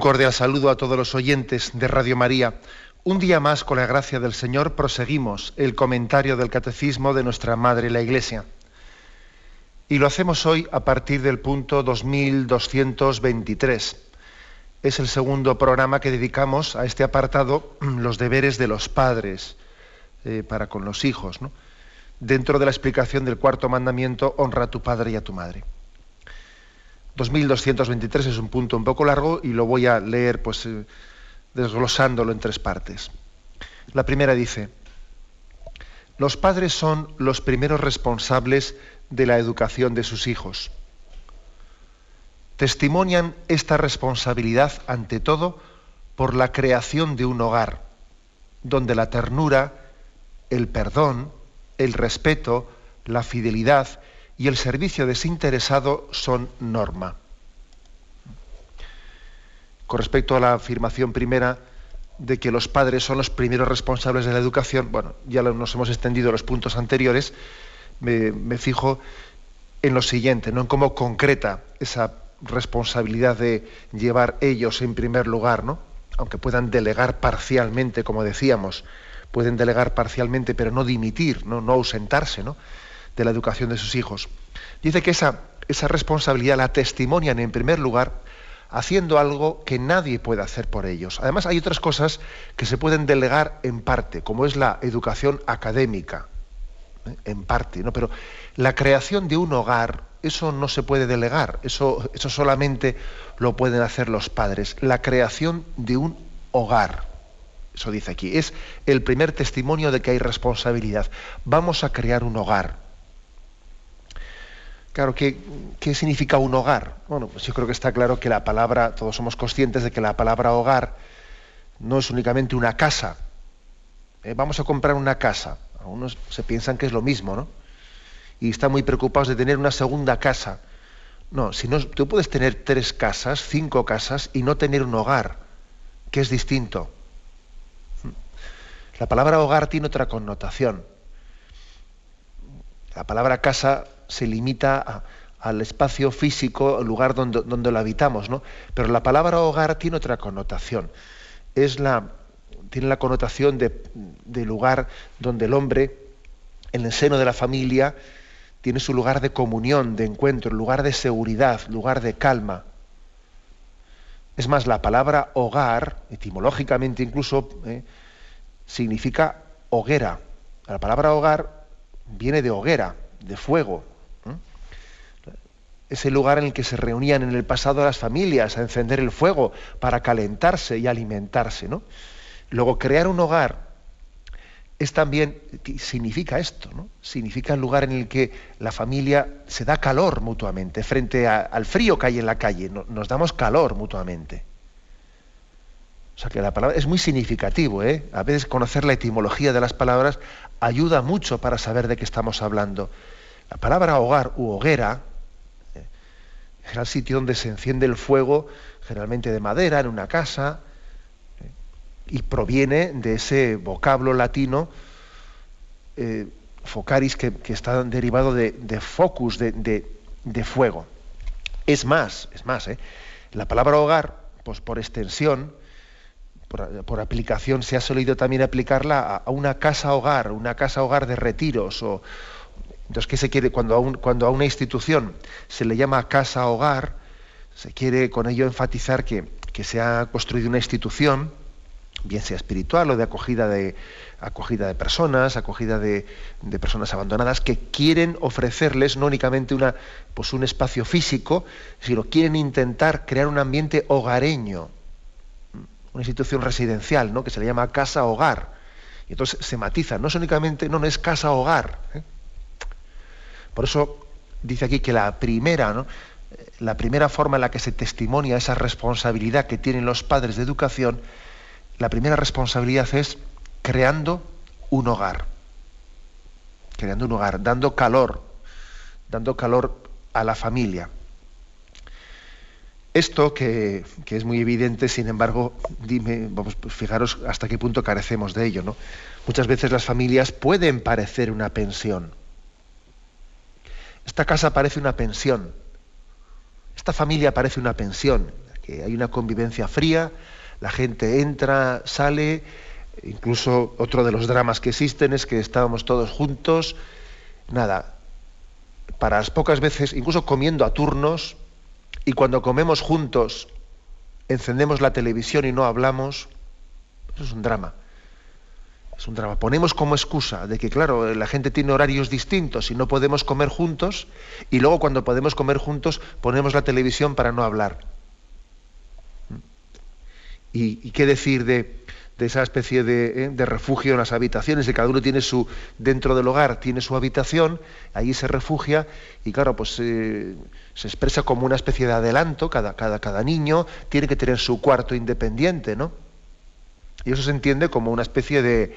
Cordial saludo a todos los oyentes de Radio María. Un día más, con la gracia del Señor, proseguimos el comentario del Catecismo de nuestra Madre la Iglesia. Y lo hacemos hoy a partir del punto 2223. Es el segundo programa que dedicamos a este apartado, los deberes de los padres eh, para con los hijos, dentro de la explicación del cuarto mandamiento, honra a tu padre y a tu madre. 2223 es un punto un poco largo y lo voy a leer pues eh, desglosándolo en tres partes. La primera dice, los padres son los primeros responsables de la educación de sus hijos. Testimonian esta responsabilidad ante todo por la creación de un hogar, donde la ternura, el perdón, el respeto, la fidelidad y el servicio desinteresado son norma. Con respecto a la afirmación primera de que los padres son los primeros responsables de la educación, bueno, ya nos hemos extendido los puntos anteriores, me, fijo en lo siguiente, ¿no? en cómo concreta esa responsabilidad de llevar ellos en primer lugar, ¿no? aunque puedan delegar parcialmente, como decíamos, pueden delegar parcialmente, pero no dimitir, no, no ausentarse, ¿no? De la educación de sus hijos. Dice que esa, esa responsabilidad la testimonian en primer lugar haciendo algo que nadie puede hacer por ellos. Además hay otras cosas que se pueden delegar en parte, como es la educación académica, ¿eh? en parte, ¿no? Pero la creación de un hogar, eso no se puede delegar, eso, eso solamente lo pueden hacer los padres. La creación de un hogar, eso dice aquí, es el primer testimonio de que hay responsabilidad. Vamos a crear un hogar. Claro, ¿qué, significa un hogar? Bueno, pues yo creo que está claro que la palabra, todos somos conscientes de que la palabra hogar no es únicamente una casa. Eh, vamos a comprar una casa. Algunos se piensan que es lo mismo, ¿no? Y están muy preocupados de tener una segunda casa. No, si no, tú puedes tener tres casas, cinco casas y no tener un hogar, que es distinto. La palabra hogar tiene otra connotación. La palabra casa se limita al espacio físico, el lugar donde, donde, lo habitamos, ¿no? Pero la palabra hogar tiene otra connotación. Es la, tiene la connotación de, de lugar donde el hombre, en el seno de la familia, tiene su lugar de comunión, de encuentro, lugar de seguridad, lugar de calma. Es más, la palabra hogar, etimológicamente incluso, ¿eh? significa hoguera. La palabra hogar viene de hoguera, de fuego ese lugar en el que se reunían en el pasado las familias a encender el fuego para calentarse y alimentarse. ¿no? Luego, crear un hogar es también, significa esto, ¿no? significa el lugar en el que la familia se da calor mutuamente frente al frío que hay en la calle, nos damos calor mutuamente. O sea que la palabra es muy significativo, ¿eh? A veces conocer la etimología de las palabras ayuda mucho para saber de qué estamos hablando. La palabra hogar u hoguera sitio donde se enciende el fuego, generalmente de madera, en una casa, eh, y proviene de ese vocablo latino eh, focaris que, está derivado de, focus, de, fuego. Es más, es más, ¿eh? la palabra hogar, pues por extensión, por, aplicación, se ha solido también aplicarla a, a, una casa hogar, una casa hogar de retiros o, entonces, ¿qué se quiere? Cuando a, una institución se le llama casa-hogar, se quiere con ello enfatizar que, se ha construido una institución, bien sea espiritual o de acogida de, acogida de personas, acogida de, personas abandonadas, que quieren ofrecerles no únicamente una, pues un espacio físico, sino quieren intentar crear un ambiente hogareño, una institución residencial, ¿no? que se le llama casa-hogar. Y entonces se matiza, no es únicamente, no, no es casa-hogar. ¿eh? Por eso dice aquí que la primera, la primera forma en la que se testimonia esa responsabilidad que tienen los padres de educación, la primera responsabilidad es creando un hogar. Creando un hogar, dando calor, dando calor a la familia. Esto que, es muy evidente, sin embargo, vamos, pues fijaros hasta qué punto carecemos de ello, ¿no? Muchas veces las familias pueden parecer una pensión. Esta casa parece una pensión. Esta familia parece una pensión, que hay una convivencia fría, la gente entra, sale, incluso otro de los dramas que existen es que estábamos todos juntos, nada, para las pocas veces, incluso comiendo a turnos, y cuando comemos juntos, encendemos la televisión y no hablamos, eso es un drama. Es un drama. Ponemos como excusa de que, claro, la gente tiene horarios distintos y no podemos comer juntos, y luego cuando podemos comer juntos ponemos la televisión para no hablar. ¿Y, qué decir de, esa especie eh, de, refugio en las habitaciones? De cada uno tiene su, dentro del hogar, tiene su habitación, allí se refugia, y claro, pues eh, se expresa como una especie de adelanto, cada, cada niño tiene que tener su cuarto independiente, ¿no? Y eso se entiende como una especie de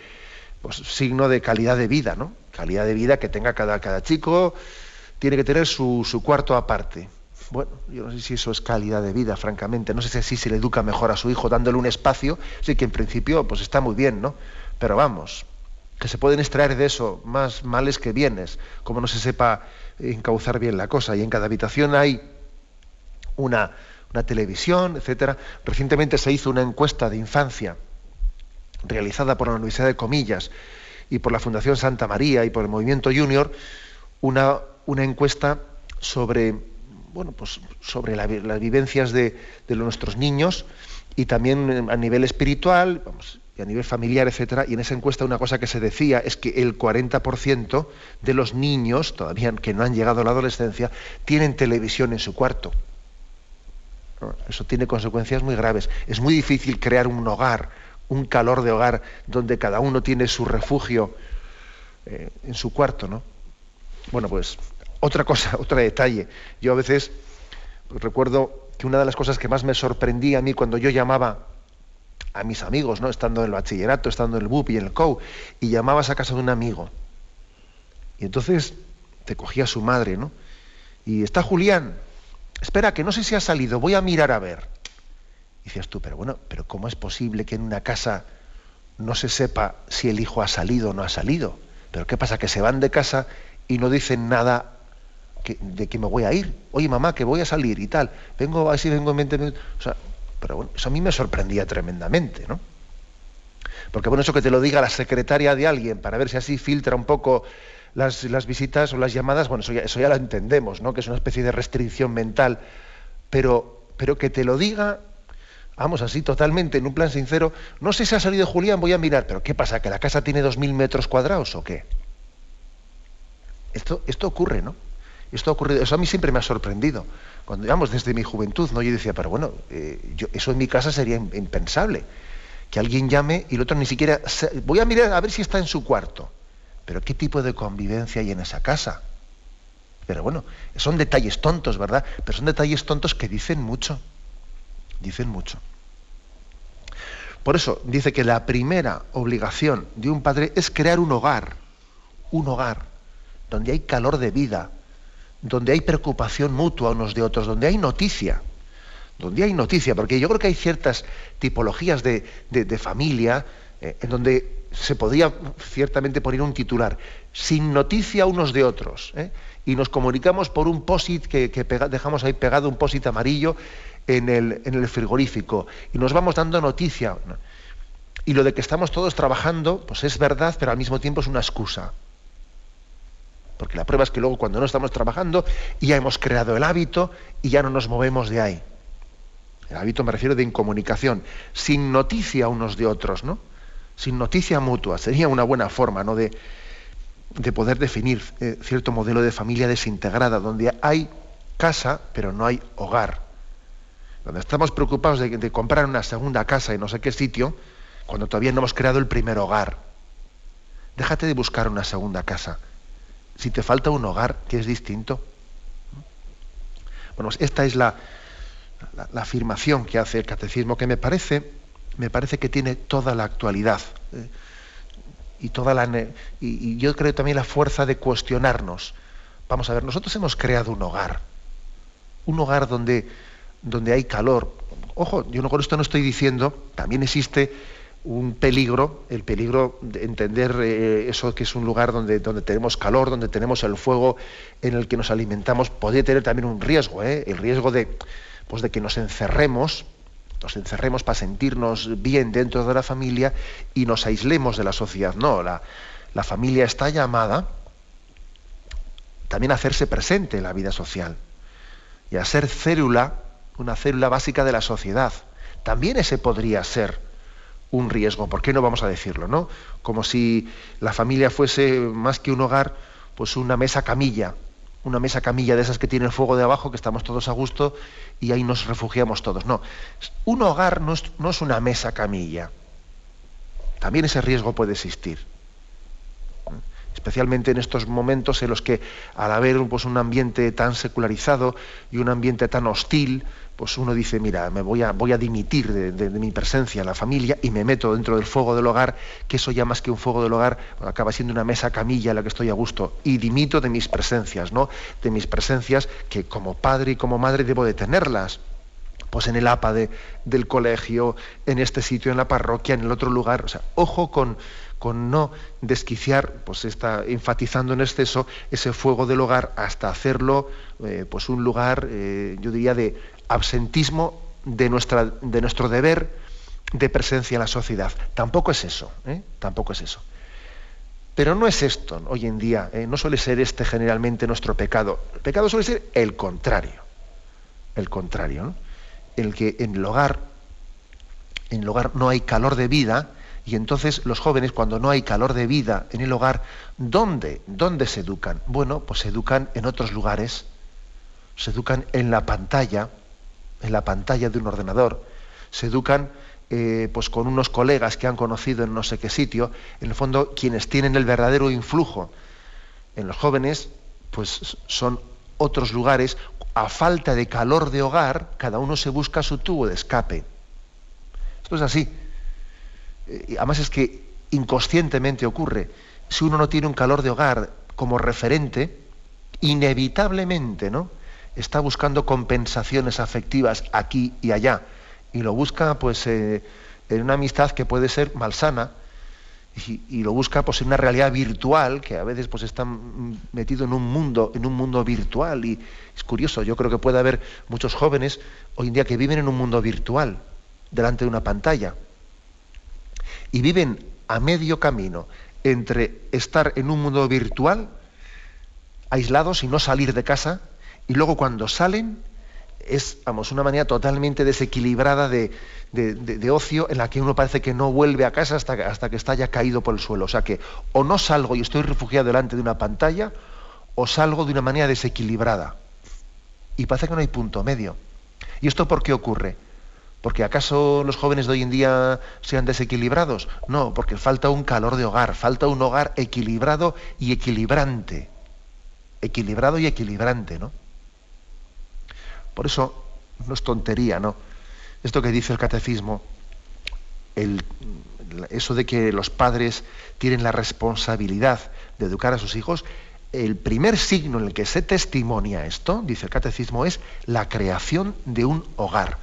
pues, signo de calidad de vida, ¿no? Calidad de vida que tenga cada, chico, tiene que tener su, cuarto aparte. Bueno, yo no sé si eso es calidad de vida, francamente. No sé si así se le educa mejor a su hijo dándole un espacio. Sí que en principio pues está muy bien, ¿no? Pero vamos, que se pueden extraer de eso más males que bienes, como no se sepa encauzar bien la cosa. Y en cada habitación hay una, una televisión, etcétera. Recientemente se hizo una encuesta de infancia realizada por la Universidad de Comillas y por la Fundación Santa María y por el Movimiento Junior, una, encuesta sobre, bueno, pues sobre las vivencias de, nuestros niños y también a nivel espiritual y a nivel familiar, etcétera. Y en esa encuesta una cosa que se decía es que el 40% de los niños, todavía que no han llegado a la adolescencia, tienen televisión en su cuarto. Eso tiene consecuencias muy graves. Es muy difícil crear un hogar un calor de hogar donde cada uno tiene su refugio eh, en su cuarto, ¿no? Bueno, pues otra cosa, otro detalle. Yo a veces recuerdo que una de las cosas que más me sorprendía a mí cuando yo llamaba a mis amigos, ¿no? Estando en el bachillerato, estando en el BUP y en el COU, y llamabas a casa de un amigo. Y entonces te cogía su madre, ¿no? Y está Julián. Espera, que no sé si ha salido, voy a mirar a ver. Y dices tú, pero bueno, pero ¿cómo es posible que en una casa no se sepa si el hijo ha salido o no ha salido? Pero ¿qué pasa? Que se van de casa y no dicen nada de que me voy a ir. Oye, mamá, que voy a salir y tal. Vengo así, vengo en 20 minutos. O sea, pero bueno, eso a mí me sorprendía tremendamente, ¿no? Porque bueno, eso que te lo diga la secretaria de alguien para ver si así filtra un poco las, visitas o las llamadas, bueno, eso ya, eso ya lo entendemos, ¿no? Que es una especie de restricción mental. Pero, pero que te lo diga vamos así totalmente, en un plan sincero, no sé si ha salido Julián, voy a mirar, pero ¿qué pasa? ¿Que la casa tiene dos mil metros cuadrados o qué? Esto, esto ocurre, ¿no? Esto ha ocurrido, eso a mí siempre me ha sorprendido. Cuando, digamos, desde mi juventud, ¿no? Yo decía, pero bueno, eh, eso en mi casa sería impensable. Que alguien llame y el otro ni siquiera... Voy a mirar a ver si está en su cuarto. Pero ¿qué tipo de convivencia hay en esa casa? Pero bueno, son detalles tontos, ¿verdad? Pero son detalles tontos que dicen mucho dicen mucho. Por eso dice que la primera obligación de un padre es crear un hogar, un hogar, donde hay calor de vida, donde hay preocupación mutua unos de otros, donde hay noticia, donde hay noticia, porque yo creo que hay ciertas tipologías de, familia eh, en donde se podría ciertamente poner un titular, sin noticia unos de otros, ¿eh? y nos comunicamos por un posit que, dejamos ahí pegado, un posit amarillo, en el, en el frigorífico y nos vamos dando noticia. Y lo de que estamos todos trabajando, pues es verdad, pero al mismo tiempo es una excusa. Porque la prueba es que luego cuando no estamos trabajando ya hemos creado el hábito y ya no nos movemos de ahí. El hábito me refiero de incomunicación, sin noticia unos de otros, ¿no? Sin noticia mutua. Sería una buena forma, ¿no? De, de poder definir eh, cierto modelo de familia desintegrada, donde hay casa, pero no hay hogar donde estamos preocupados de, comprar una segunda casa en no sé qué sitio, cuando todavía no hemos creado el primer hogar. Déjate de buscar una segunda casa. Si te falta un hogar, que es distinto. Bueno, pues esta es la, la, afirmación que hace el catecismo, que me parece, me parece que tiene toda la actualidad. ¿eh? y toda la y, yo creo también la fuerza de cuestionarnos. Vamos a ver, nosotros hemos creado un hogar, un hogar donde, donde hay calor. Ojo, yo no con esto no estoy diciendo, también existe un peligro, el peligro de entender eh, eso que es un lugar donde, donde tenemos calor, donde tenemos el fuego en el que nos alimentamos, puede tener también un riesgo, ¿eh? el riesgo de, pues de que nos encerremos nos encerremos para sentirnos bien dentro de la familia y nos aislemos de la sociedad. No, la, la familia está llamada también a hacerse presente en la vida social y a ser célula, una célula básica de la sociedad. También ese podría ser un riesgo, ¿por qué no vamos a decirlo? ¿no? Como si la familia fuese más que un hogar, pues una mesa camilla, una mesa camilla de esas que tiene el fuego de abajo, que estamos todos a gusto y ahí nos refugiamos todos. No, un hogar no es, una mesa camilla. También ese riesgo puede existir. Especialmente en estos momentos en los que al haber pues, un ambiente tan secularizado y un ambiente tan hostil, pues uno dice, mira, me voy a, voy a dimitir de, mi presencia en la familia y me meto dentro del fuego del hogar, que eso ya más que un fuego del hogar, acaba siendo una mesa camilla en la que estoy a gusto, y dimito de mis presencias, ¿no? De mis presencias que como padre y como madre debo de tenerlas. Pues en el APA del colegio, en este sitio, en la parroquia, en el otro lugar. O sea, ojo con, con no desquiciar, pues está enfatizando en exceso ese fuego del hogar hasta hacerlo eh, pues un lugar, eh, yo diría, de, absentismo de, nuestra, de nuestro deber de presencia en la sociedad. Tampoco es eso, ¿eh? tampoco es eso. Pero no es esto hoy en día, ¿eh? no suele ser este generalmente nuestro pecado. El pecado suele ser el contrario, el contrario, el que en el hogar, en el hogar no hay calor de vida y entonces los jóvenes cuando no hay calor de vida en el hogar, ¿dónde? ¿Dónde se educan? Bueno, pues se educan en otros lugares, se educan en la pantalla, en la pantalla de un ordenador, se educan eh, pues con unos colegas que han conocido en no sé qué sitio, en el fondo quienes tienen el verdadero influjo en los jóvenes, pues son otros lugares, a falta de calor de hogar, cada uno se busca su tubo de escape. Esto es así. Eh, además es que inconscientemente ocurre. Si uno no tiene un calor de hogar como referente, inevitablemente, ¿no? está buscando compensaciones afectivas aquí y allá y lo busca pues eh, en una amistad que puede ser malsana y, lo busca pues en una realidad virtual que a veces pues está metido en un mundo en un mundo virtual y es curioso yo creo que puede haber muchos jóvenes hoy en día que viven en un mundo virtual delante de una pantalla y viven a medio camino entre estar en un mundo virtual aislados y no salir de casa y luego cuando salen es vamos, una manera totalmente desequilibrada de, ocio en la que uno parece que no vuelve a casa hasta, hasta que está ya caído por el suelo. O sea que o no salgo y estoy refugiado delante de una pantalla, o salgo de una manera desequilibrada. Y parece que no hay punto medio. ¿Y esto por qué ocurre? ¿Porque acaso los jóvenes de hoy en día sean desequilibrados? No, porque falta un calor de hogar, falta un hogar equilibrado y equilibrante. Equilibrado y equilibrante, ¿no? Por eso no es tontería, ¿no? Esto que dice el catecismo, eso de que los padres tienen la responsabilidad de educar a sus hijos, el primer signo en el que se testimonia esto, dice el catecismo, es la creación de un hogar.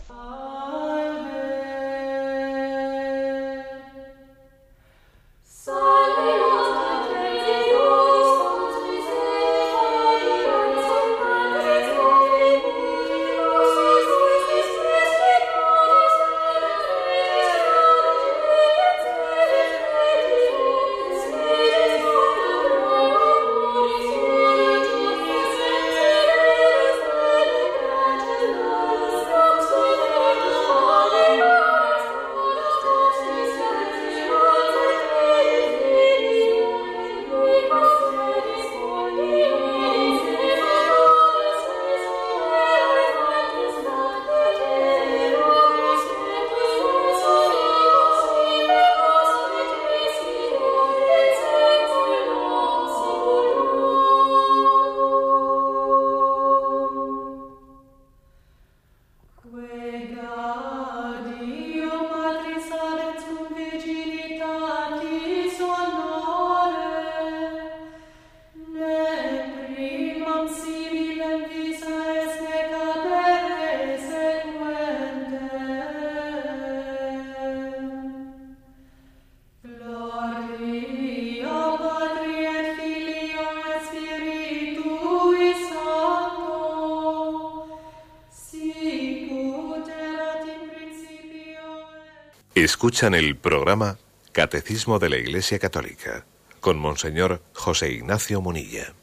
Escuchan el programa Catecismo de la Iglesia Católica con Monseñor José Ignacio Munilla.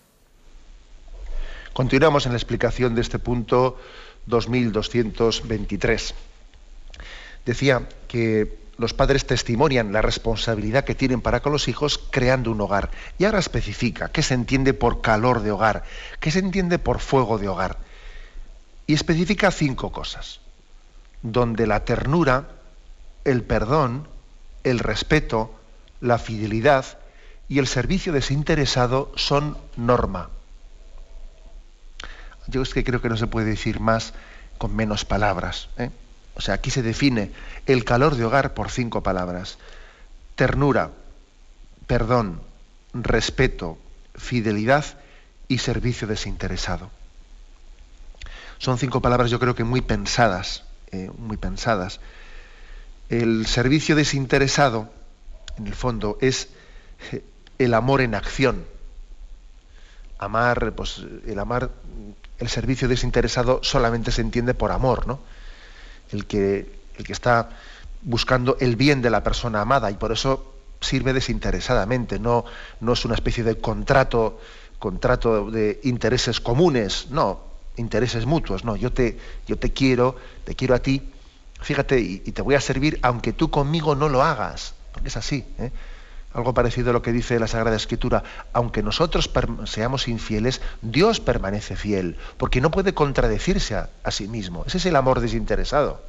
Continuamos en la explicación de este punto 2223. Decía que los padres testimonian la responsabilidad que tienen para con los hijos creando un hogar. Y ahora especifica qué se entiende por calor de hogar, qué se entiende por fuego de hogar. Y especifica cinco cosas, donde la ternura, el perdón, el respeto, la fidelidad y el servicio desinteresado son norma. Yo es que creo que no se puede decir más con menos palabras. ¿eh? O sea, aquí se define el calor de hogar por cinco palabras. Ternura, perdón, respeto, fidelidad y servicio desinteresado. Son cinco palabras yo creo que muy pensadas, eh, muy pensadas. El servicio desinteresado, en el fondo, es eh, el amor en acción. Amar, pues el amar, el servicio desinteresado solamente se entiende por amor, ¿no? El que, el que está buscando el bien de la persona amada y por eso sirve desinteresadamente, no, no es una especie de contrato, contrato de intereses comunes, no, intereses mutuos, no, yo te, yo te quiero, te quiero a ti Fíjate, y, te voy a servir aunque tú conmigo no lo hagas, porque es así. ¿eh? Algo parecido a lo que dice la Sagrada Escritura, aunque nosotros seamos infieles, Dios permanece fiel, porque no puede contradecirse a, sí mismo. Ese es el amor desinteresado.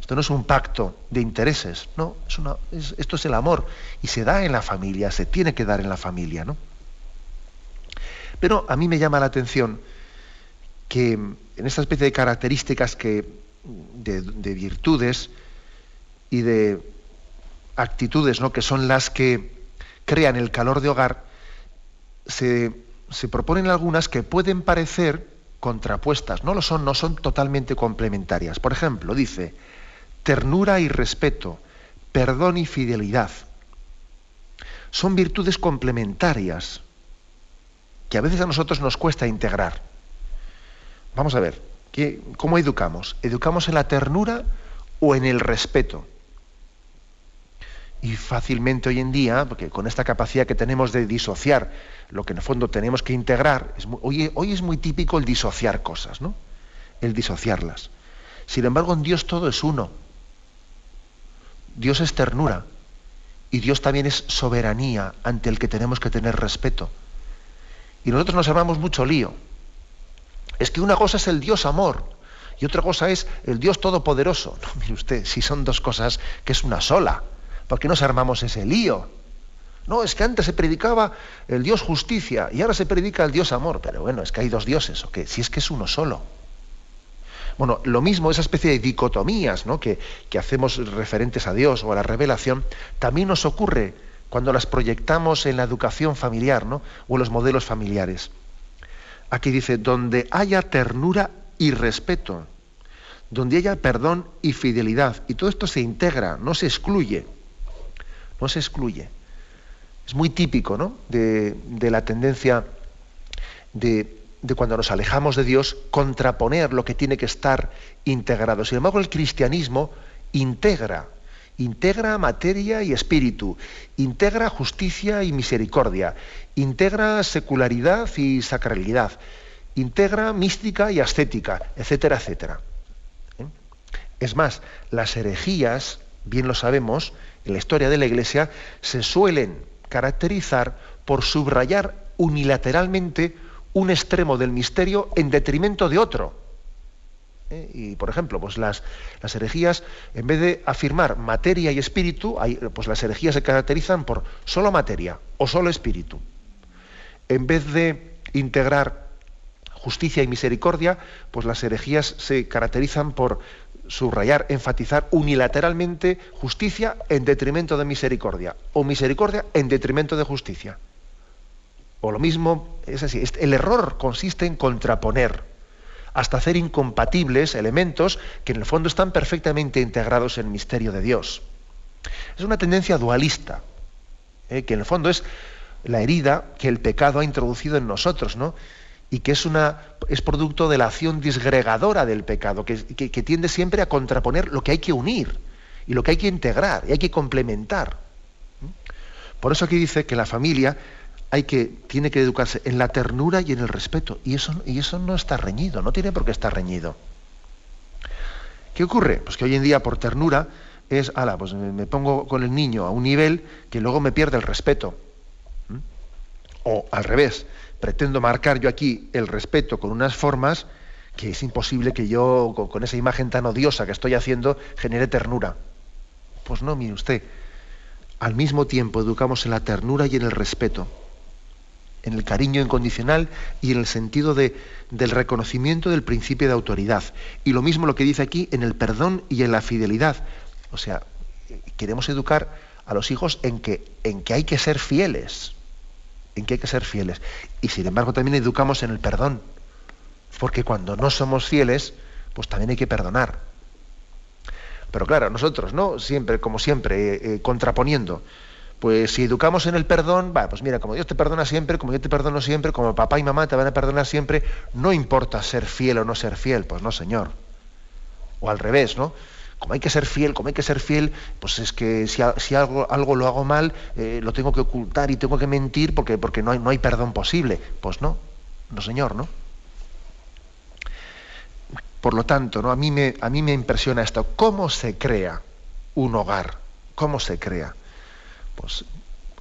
Esto no es un pacto de intereses, no, esto es el amor y se da en la familia, se tiene que dar en la familia, ¿no? Pero a mí me llama la atención que en esta especie de características que de, virtudes y de actitudes ¿no? que son las que crean el calor de hogar, se, se, proponen algunas que pueden parecer contrapuestas. No lo son, no son totalmente complementarias. Por ejemplo, dice, ternura y respeto, perdón y fidelidad. Son virtudes complementarias que a veces a nosotros nos cuesta integrar. Vamos a ver, ¿Cómo educamos? ¿Educamos en la ternura o en el respeto? Y fácilmente hoy en día, porque con esta capacidad que tenemos de disociar lo que en el fondo tenemos que integrar, hoy, hoy es muy típico el disociar cosas, ¿no? El disociarlas. Sin embargo, en Dios todo es uno. Dios es ternura. Y Dios también es soberanía ante el que tenemos que tener respeto. Y nosotros nos armamos mucho lío es que una cosa es el Dios amor y otra cosa es el Dios todopoderoso. No, mire usted, si son dos cosas que es una sola, ¿por qué nos armamos ese lío? No, es que antes se predicaba el Dios justicia y ahora se predica el Dios amor. Pero bueno, es que hay dos dioses, ¿o qué? Si es que es uno solo. Bueno, lo mismo, esa especie de dicotomías ¿no? que, que hacemos referentes a Dios o a la revelación, también nos ocurre cuando las proyectamos en la educación familiar ¿no? o en los modelos familiares. Aquí dice, donde haya ternura y respeto, donde haya perdón y fidelidad. Y todo esto se integra, no se excluye. No se excluye. Es muy típico ¿no? de, la tendencia de, de, cuando nos alejamos de Dios contraponer lo que tiene que estar integrado. Sin embargo, el cristianismo integra integra materia y espíritu, integra justicia y misericordia, integra secularidad y sacralidad, integra mística y ascética, etcétera, etcétera. ¿Eh? Es más, las herejías, bien lo sabemos, en la historia de la Iglesia, se suelen caracterizar por subrayar unilateralmente un extremo del misterio en detrimento de otro. ¿Eh? Y, por ejemplo, pues las, las, herejías, en vez de afirmar materia y espíritu, pues las herejías se caracterizan por solo materia o solo espíritu. En vez de integrar justicia y misericordia, pues las herejías se caracterizan por subrayar, enfatizar unilateralmente justicia en detrimento de misericordia, o misericordia en detrimento de justicia. O lo mismo, es así, el error consiste en contraponer hasta hacer incompatibles elementos que en el fondo están perfectamente integrados en el misterio de Dios. Es una tendencia dualista, ¿eh? que en el fondo es la herida que el pecado ha introducido en nosotros, ¿no? y que es, una, es producto de la acción disgregadora del pecado, que, que, tiende siempre a contraponer lo que hay que unir. y lo que hay que integrar y hay que complementar. Por eso aquí dice que la familia hay que, tiene que educarse en la ternura y en el respeto. Y eso, y eso no está reñido, no tiene por qué estar reñido. ¿Qué ocurre? Pues que hoy en día por ternura es, ala, pues me pongo con el niño a un nivel que luego me pierde el respeto. O al revés, pretendo marcar yo aquí el respeto con unas formas que es imposible que yo, con esa imagen tan odiosa que estoy haciendo, genere ternura. Pues no, mire usted, al mismo tiempo educamos en la ternura y en el respeto, en el cariño incondicional y en el sentido de, del reconocimiento del principio de autoridad. Y lo mismo lo que dice aquí en el perdón y en la fidelidad. O sea, queremos educar a los hijos en que, en que hay que ser fieles, en que hay que ser fieles. Y sin embargo también educamos en el perdón porque cuando no somos fieles, pues también hay que perdonar. Pero claro, nosotros, ¿no? Siempre, como siempre, eh, eh, contraponiendo. Pues si educamos en el perdón, va, pues mira, como Dios te perdona siempre, como yo te perdono siempre, como papá y mamá te van a perdonar siempre, no importa ser fiel o no ser fiel, pues no, señor. O al revés, ¿no? Como hay que ser fiel, como hay que ser fiel, pues es que si, algo, lo hago mal, eh, lo tengo que ocultar y tengo que mentir porque, porque no, hay, no hay perdón posible. Pues no, no, señor, ¿no? Por lo tanto, ¿no? a, mí me, a mí me impresiona esto. ¿Cómo se crea un hogar? ¿Cómo se crea? Pues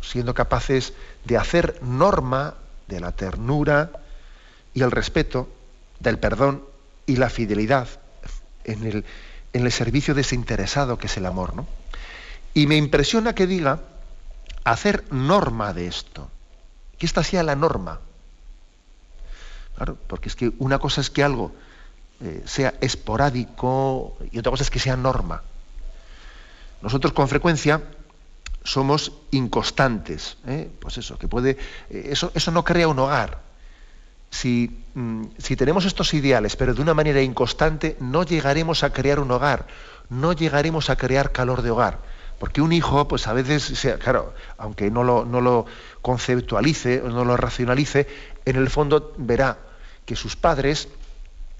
siendo capaces de hacer norma de la ternura y el respeto, del perdón y la fidelidad en el, en el servicio desinteresado que es el amor. ¿no? Y me impresiona que diga hacer norma de esto, que esta sea la norma. Claro, porque es que una cosa es que algo eh, sea esporádico y otra cosa es que sea norma. Nosotros con frecuencia somos inconstantes, ¿eh? pues eso, que puede, eh, eso, eso no crea un hogar. Si, mm, si, tenemos estos ideales, pero de una manera inconstante, no llegaremos a crear un hogar, no llegaremos a crear calor de hogar. Porque un hijo, pues a veces, claro, aunque no lo, no lo conceptualice, no lo racionalice, en el fondo verá que sus padres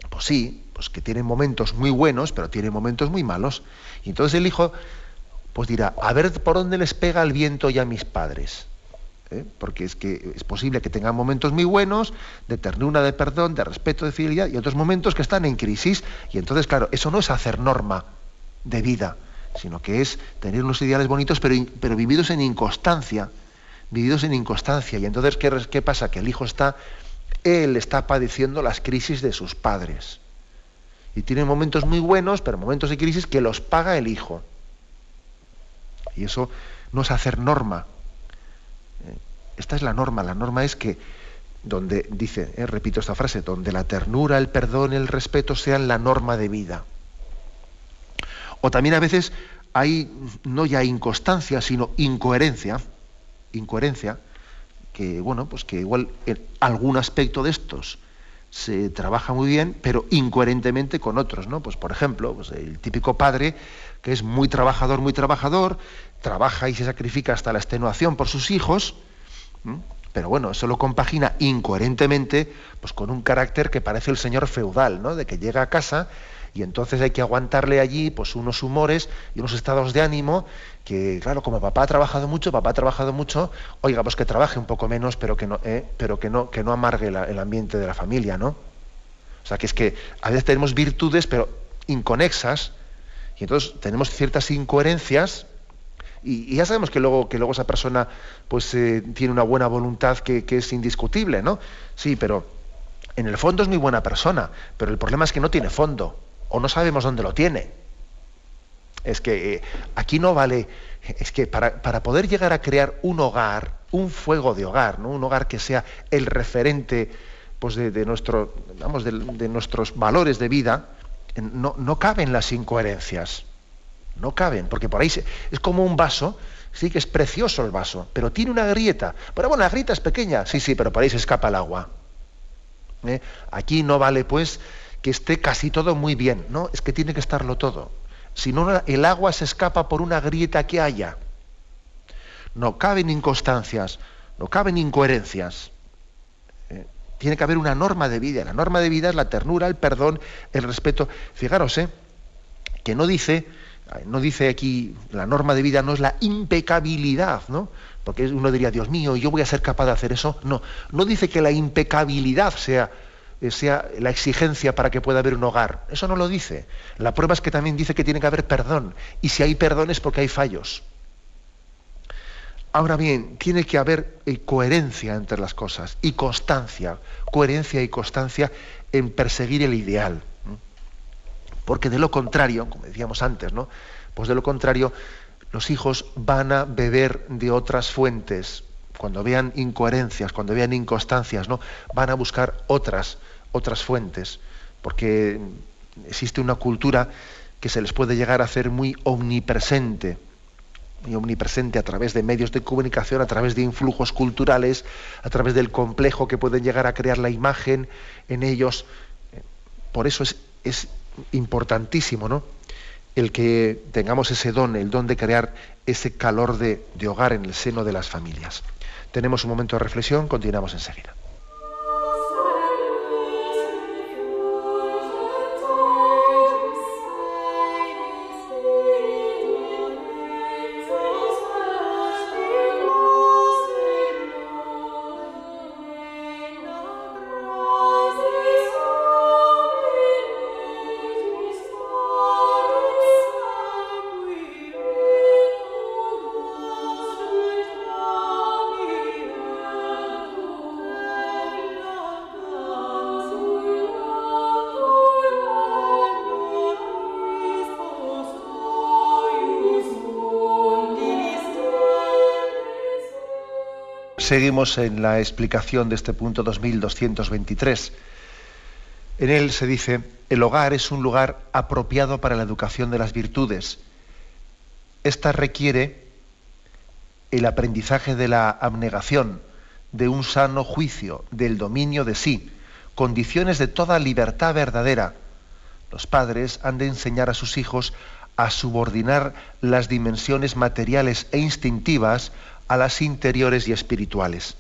pues sí, pues que tiene momentos muy buenos, pero tiene momentos muy malos. Y entonces el hijo pues dirá, a ver por dónde les pega el viento ya a mis padres. ¿eh? Porque es que es posible que tengan momentos muy buenos, de ternura, de perdón, de respeto, de fidelidad, y otros momentos que están en crisis. Y entonces, claro, eso no es hacer norma de vida, sino que es tener unos ideales bonitos, pero, pero vividos en inconstancia. Vividos en inconstancia. Y entonces, ¿qué, ¿qué pasa? Que el hijo está él está padeciendo las crisis de sus padres. Y tiene momentos muy buenos, pero momentos de crisis que los paga el hijo. Y eso no es hacer norma. Eh, esta es la norma. La norma es que donde, dice, eh, repito esta frase, donde la ternura, el perdón, el respeto sean la norma de vida. O también a veces hay no ya inconstancia, sino incoherencia. Incoherencia que bueno, pues que igual en algún aspecto de estos se trabaja muy bien, pero incoherentemente con otros, ¿no? Pues por ejemplo, pues el típico padre que es muy trabajador, muy trabajador, trabaja y se sacrifica hasta la extenuación por sus hijos, pero bueno, eso lo compagina incoherentemente pues con un carácter que parece el señor feudal, ¿no? De que llega a casa y entonces hay que aguantarle allí pues unos humores y unos estados de ánimo que, claro, como papá ha trabajado mucho, papá ha trabajado mucho, oiga, pues que trabaje un poco menos, pero que no, eh, pero que no, que no amargue el ambiente de la familia, ¿no? O sea, que es que a veces tenemos virtudes, pero inconexas, y entonces tenemos ciertas incoherencias, y, ya sabemos que luego, que luego esa persona pues eh, tiene una buena voluntad que, que es indiscutible, ¿no? Sí, pero en el fondo es muy buena persona, pero el problema es que no tiene fondo o no sabemos dónde lo tiene. Es que eh, aquí no vale, es que para, poder llegar a crear un hogar, un fuego de hogar, ¿no? un hogar que sea el referente pues, de, nuestro, vamos, de, nuestros valores de vida, no, no caben las incoherencias. No caben, porque por ahí es como un vaso, sí que es precioso el vaso, pero tiene una grieta. Pero bueno, la grieta es pequeña, sí, sí, pero por ahí se escapa el agua. ¿Eh? Aquí no vale pues que esté casi todo muy bien, ¿no? Es que tiene que estarlo todo. Si no, el agua se escapa por una grieta que haya. No caben inconstancias, no caben incoherencias. Tiene que haber una norma de vida. La norma de vida es la ternura, el perdón, el respeto. Fijaros, ¿eh? que no dice, No dice aquí, la norma de vida no es la impecabilidad, ¿no? Porque uno diría, Dios mío, yo voy a ser capaz de hacer eso. No, no dice que la impecabilidad sea, eh, sea la exigencia para que pueda haber un hogar. Eso no lo dice. La prueba es que también dice que tiene que haber perdón. Y si hay perdón es porque hay fallos. Ahora bien, tiene que haber eh, coherencia entre las cosas y constancia, coherencia y constancia en perseguir el ideal. Porque de lo contrario, como decíamos antes, ¿no? Pues de lo contrario, los hijos van a beber de otras fuentes. Cuando vean incoherencias, cuando vean inconstancias, ¿no? Van a buscar otras, otras fuentes. Porque existe una cultura que se les puede llegar a hacer muy omnipresente y omnipresente a través de medios de comunicación, a través de influjos culturales, a través del complejo que pueden llegar a crear la imagen en ellos. Por eso es, es importantísimo, ¿no? El que tengamos ese don, el don de crear ese calor de, de hogar en el seno de las familias. Tenemos un momento de reflexión, continuamos enseguida. Seguimos en la explicación de este punto 2223. En él se dice, el hogar es un lugar apropiado para la educación de las virtudes. Esta requiere el aprendizaje de la abnegación, de un sano juicio, del dominio de sí, condiciones de toda libertad verdadera. Los padres han de enseñar a sus hijos a subordinar las dimensiones materiales e instintivas a las interiores y espirituales.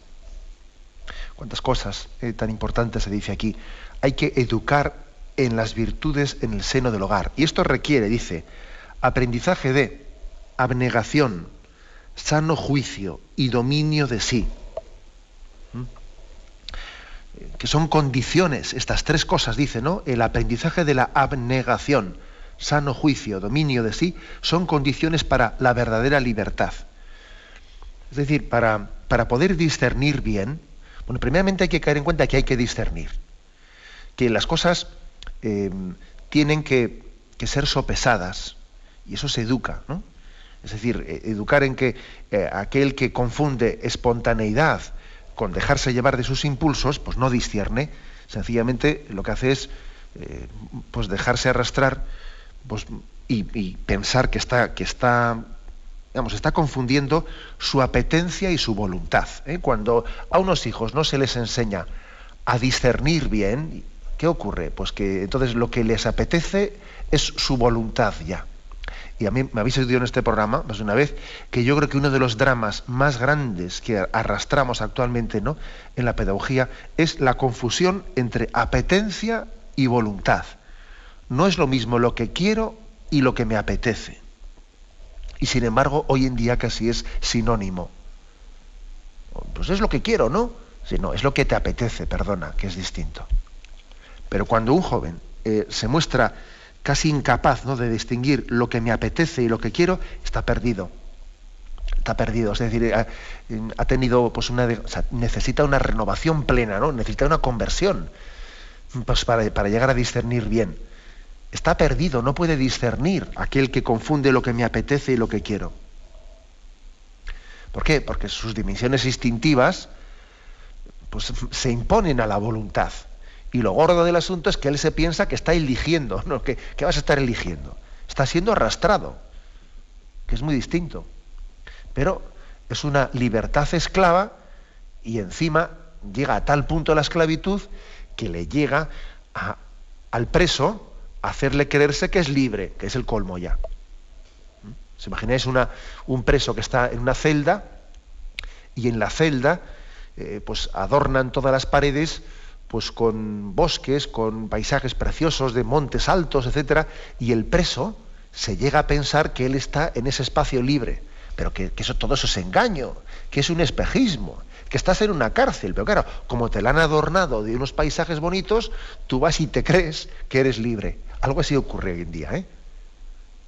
Cuántas cosas eh, tan importantes se dice aquí. Hay que educar en las virtudes en el seno del hogar. Y esto requiere, dice, aprendizaje de abnegación, sano juicio y dominio de sí. ¿Mm? Que son condiciones, estas tres cosas, dice, ¿no? El aprendizaje de la abnegación, sano juicio, dominio de sí, son condiciones para la verdadera libertad. Es decir, para, para poder discernir bien, bueno, primeramente hay que caer en cuenta que hay que discernir, que las cosas eh, tienen que, ser sopesadas, y eso se educa, ¿no? Es decir, eh, educar en que eh, aquel que confunde espontaneidad con dejarse llevar de sus impulsos, pues no discierne, sencillamente lo que hace es pues dejarse arrastrar pues, y, y, pensar que está, que está digamos, está confundiendo su apetencia y su voluntad. ¿eh? Cuando a unos hijos no se les enseña a discernir bien, ¿qué ocurre? Pues que entonces lo que les apetece es su voluntad ya. Y a mí me habéis oído en este programa, más de una vez, que yo creo que uno de los dramas más grandes que arrastramos actualmente ¿no? en la pedagogía es la confusión entre apetencia y voluntad. No es lo mismo lo que quiero y lo que me apetece y sin embargo hoy en día casi es sinónimo. Pues es lo que quiero, ¿no? Si no, es lo que te apetece, perdona, que es distinto. Pero cuando un joven eh, se muestra casi incapaz ¿no? de distinguir lo que me apetece y lo que quiero, está perdido. Está perdido, es decir, ha, tenido, pues una, necesita una renovación plena, ¿no? Necesita una conversión pues para, para llegar a discernir bien está perdido, no puede discernir aquel que confunde lo que me apetece y lo que quiero. ¿Por qué? Porque sus dimensiones instintivas pues, se imponen a la voluntad. Y lo gordo del asunto es que él se piensa que está eligiendo, ¿no? ¿Qué, vas a estar eligiendo? Está siendo arrastrado, que es muy distinto. Pero es una libertad esclava y encima llega a tal punto la esclavitud que le llega al preso hacerle creerse que es libre, que es el colmo ya. ¿Se imagináis una, un preso que está en una celda y en la celda eh, pues adornan todas las paredes pues con bosques, con paisajes preciosos de montes altos, etcétera, y el preso se llega a pensar que él está en ese espacio libre, pero que, eso, todo eso es engaño, que es un espejismo, que estás en una cárcel. Pero claro, como te la han adornado de unos paisajes bonitos, tú vas y te crees que eres libre. Algo así ocurre hoy en día, ¿eh?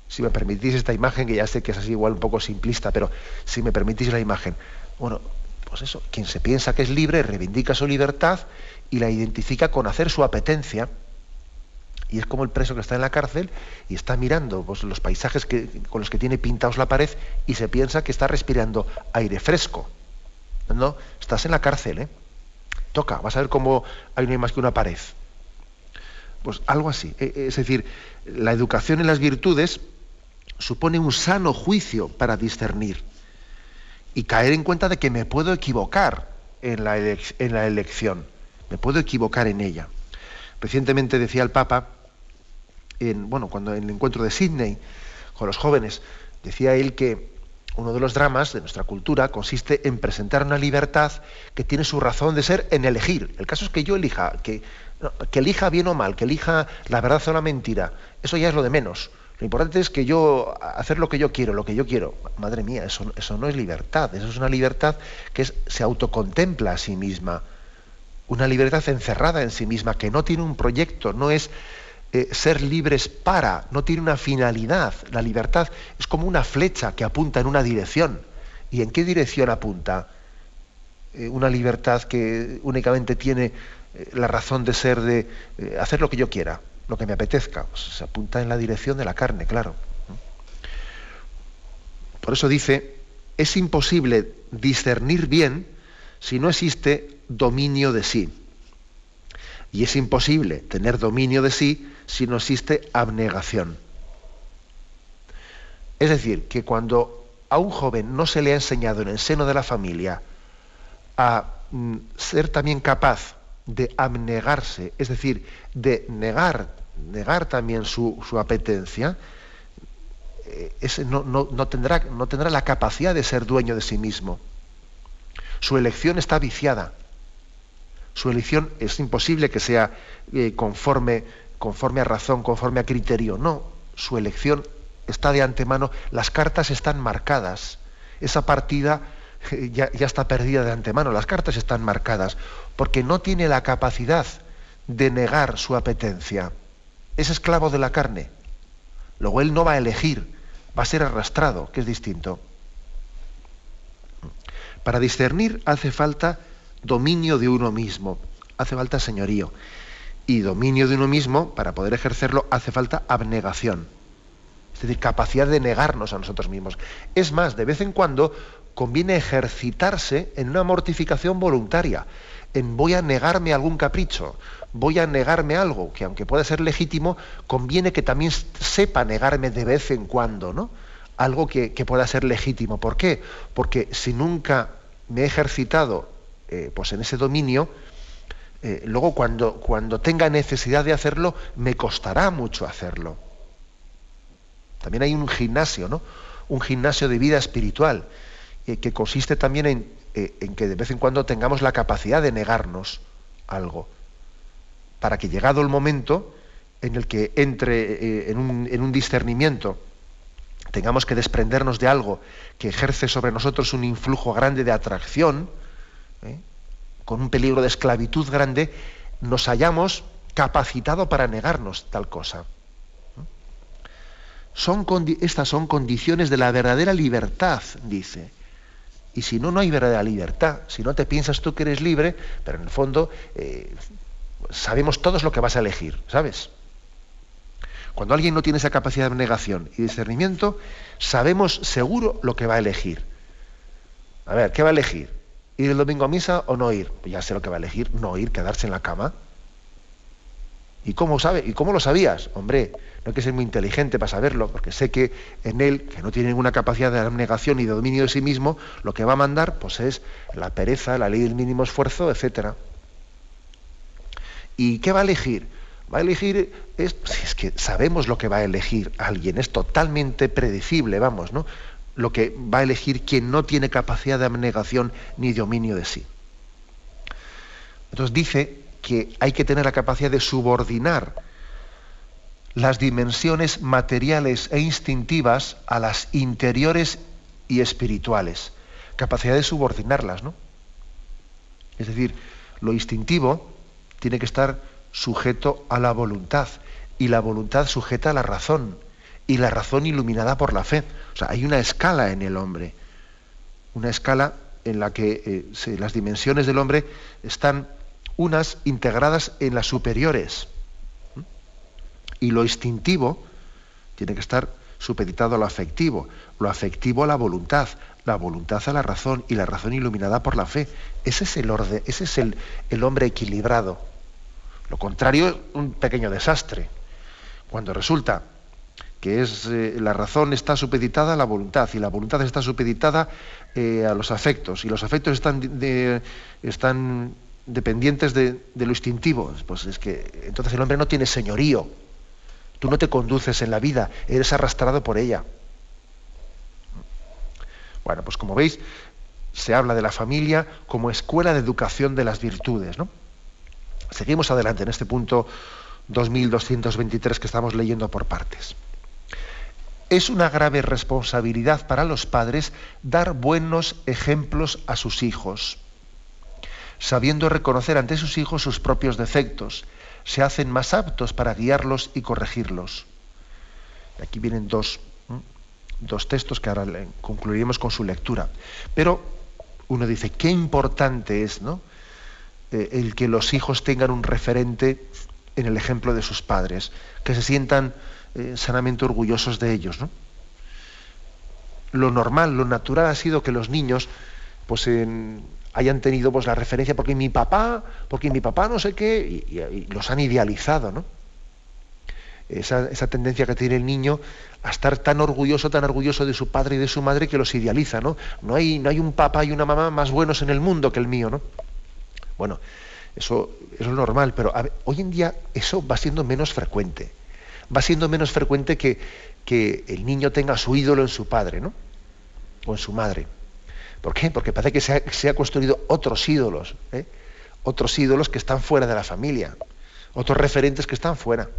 Si me permitís esta imagen, que ya sé que es así igual un poco simplista, pero si me permitís la imagen. Bueno, pues eso, quien se piensa que es libre reivindica su libertad y la identifica con hacer su apetencia y es como el preso que está en la cárcel y está mirando pues, los paisajes con los que tiene pintados la pared y se piensa que está respirando aire fresco. No, estás en la cárcel, ¿eh? Toca, vas a ver cómo hay no hay más que una pared. Pues algo así. E, es decir, la educación en las virtudes supone un sano juicio para discernir y caer en cuenta de que me puedo equivocar en la, en la elección, me puedo equivocar en ella. Recientemente decía el Papa, en, bueno, cuando en el encuentro de Sydney con los jóvenes, decía él que uno de los dramas de nuestra cultura consiste en presentar una libertad que tiene su razón de ser en elegir. El caso es que yo elija, que, que elija bien o mal, que elija la verdad o la mentira. Eso ya es lo de menos. Lo importante es que yo hacer lo que yo quiero, lo que yo quiero. Madre mía, eso, eso no es libertad. Eso es una libertad que se autocontempla a sí misma. Una libertad encerrada en sí misma, que no tiene un proyecto, no es eh, ser libres para, no tiene una finalidad. La libertad es como una flecha que apunta en una dirección. ¿Y en qué dirección apunta? Eh, una libertad que únicamente tiene eh, la razón de ser de hacer lo que yo quiera, lo que me apetezca. Pues se apunta en la dirección de la carne, claro. Por eso dice, es imposible discernir bien si no existe dominio de sí. Y es imposible tener dominio de sí si no existe abnegación. Es decir, que cuando a un joven no se le ha enseñado en el seno de la familia a mm, ser también capaz de abnegarse, es decir, de negar, negar también su, apetencia, eh, no, tendrá, no tendrá la capacidad de ser dueño de sí mismo. Su elección está viciada. Su elección es imposible que sea eh, conforme conforme a razón, conforme a criterio. No, su elección está de antemano, las cartas están marcadas. Esa partida ya, está perdida de antemano, las cartas están marcadas, porque no tiene la capacidad de negar su apetencia. Es esclavo de la carne. Luego él no va a elegir, va a ser arrastrado, que es distinto. Para discernir hace falta dominio de uno mismo, hace falta señorío y dominio de uno mismo, para poder ejercerlo, hace falta abnegación. Es decir, capacidad de negarnos a nosotros mismos. Es más, de vez en cuando conviene ejercitarse en una mortificación voluntaria, en voy a negarme algún capricho, voy a negarme algo, que aunque pueda ser legítimo, conviene que también sepa negarme de vez en cuando, ¿no? Algo que, pueda ser legítimo. ¿Por qué? Porque si nunca me he ejercitado eh, pues en ese dominio, eh, luego cuando, cuando tenga necesidad de hacerlo, me costará mucho hacerlo. También hay un gimnasio, ¿no? Un gimnasio de vida espiritual, eh, que consiste también en, eh, en, que de vez en cuando tengamos la capacidad de negarnos algo, para que llegado el momento en el que entre en un, en, un, discernimiento, tengamos que desprendernos de algo que ejerce sobre nosotros un influjo grande de atracción, con un peligro de esclavitud grande, nos hayamos capacitado para negarnos tal cosa. Son estas son condiciones de la verdadera libertad, dice. Y si no, no hay verdadera libertad. Si no te piensas tú que eres libre, pero en el fondo eh, sabemos todos lo que vas a elegir, ¿sabes? Cuando alguien no tiene esa capacidad de negación y discernimiento, sabemos seguro lo que va a elegir. A ver, ¿qué va a elegir? ¿Ir el domingo a misa o no ir? Pues ya sé lo que va a elegir, no ir, quedarse en la cama. ¿Y cómo sabe? ¿Y cómo lo sabías? Hombre, no hay que ser muy inteligente para saberlo, porque sé que en él, que no tiene ninguna capacidad de abnegación y de dominio de sí mismo, lo que va a mandar pues es la pereza, la ley del mínimo esfuerzo, etc. ¿Y qué va a elegir? Va a elegir, es, es que sabemos lo que va a elegir alguien, es totalmente predecible, vamos, ¿no? lo que va a elegir quien no tiene capacidad de abnegación ni dominio de sí. Entonces dice que hay que tener la capacidad de subordinar las dimensiones materiales e instintivas a las interiores y espirituales, capacidad de subordinarlas, ¿no? Es decir, lo instintivo tiene que estar sujeto a la voluntad y la voluntad sujeta a la razón y la razón iluminada por la fe. O sea, hay una escala en el hombre, una escala en la que eh, las dimensiones del hombre están unas integradas en las superiores. Y lo instintivo tiene que estar supeditado a lo afectivo, lo afectivo a la voluntad, la voluntad a la razón y la razón iluminada por la fe. Ese es el orden, ese es el, el hombre equilibrado. Lo contrario es un pequeño desastre. Cuando resulta que es eh, la razón está supeditada a la voluntad y la voluntad está supeditada eh, a los afectos y los afectos están, están dependientes de, lo instintivo. Pues es que entonces el hombre no tiene señorío. Tú no te conduces en la vida, eres arrastrado por ella. Bueno, pues como veis, se habla de la familia como escuela de educación de las virtudes. ¿no? Seguimos adelante en este punto 2223 que estamos leyendo por partes. Es una grave responsabilidad para los padres dar buenos ejemplos a sus hijos. Sabiendo reconocer ante sus hijos sus propios defectos, se hacen más aptos para guiarlos y corregirlos. Aquí vienen dos, dos textos que ahora concluiremos con su lectura. Pero uno dice, qué importante es ¿no? Eh, el que los hijos tengan un referente en el ejemplo de sus padres, que se sientan eh, sanamente orgullosos de ellos. ¿no? Lo normal, lo natural ha sido que los niños pues, hayan tenido pues, la referencia porque mi papá, porque mi papá no sé qué, y, los han idealizado. ¿no? Esa, esa, tendencia que tiene el niño a estar tan orgulloso, tan orgulloso de su padre y de su madre que los idealiza, ¿no? No hay, no hay un papá y una mamá más buenos en el mundo que el mío, ¿no? Bueno, eso, eso es normal, pero hoy en día eso va siendo menos frecuente va siendo menos frecuente que, que el niño tenga su ídolo en su padre, ¿no? O en su madre. ¿Por qué? Porque parece que se ha, construido otros ídolos, ¿eh? otros ídolos que están fuera de la familia, otros referentes que están fuera.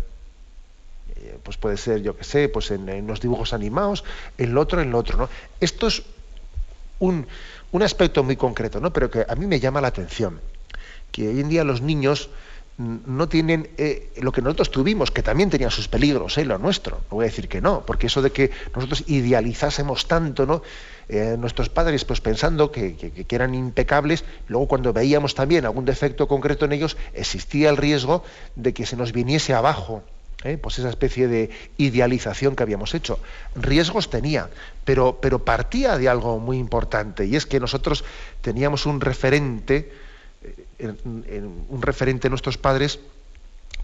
Eh, pues puede ser, yo qué sé, pues en, los dibujos animados, en lo otro, en lo otro, ¿no? Esto es un, un aspecto muy concreto, ¿no? Pero que a mí me llama la atención, que hoy en día los niños no tienen eh, lo que nosotros tuvimos, que también tenía sus peligros, ¿eh? lo nuestro. No voy a decir que no, porque eso de que nosotros idealizásemos tanto, ¿no? Eh, nuestros padres, pues pensando que, que, eran impecables, luego cuando veíamos también algún defecto concreto en ellos, existía el riesgo de que se nos viniese abajo. ¿eh? Pues esa especie de idealización que habíamos hecho. Riesgos tenía, pero, pero partía de algo muy importante, y es que nosotros teníamos un referente, un referente de nuestros padres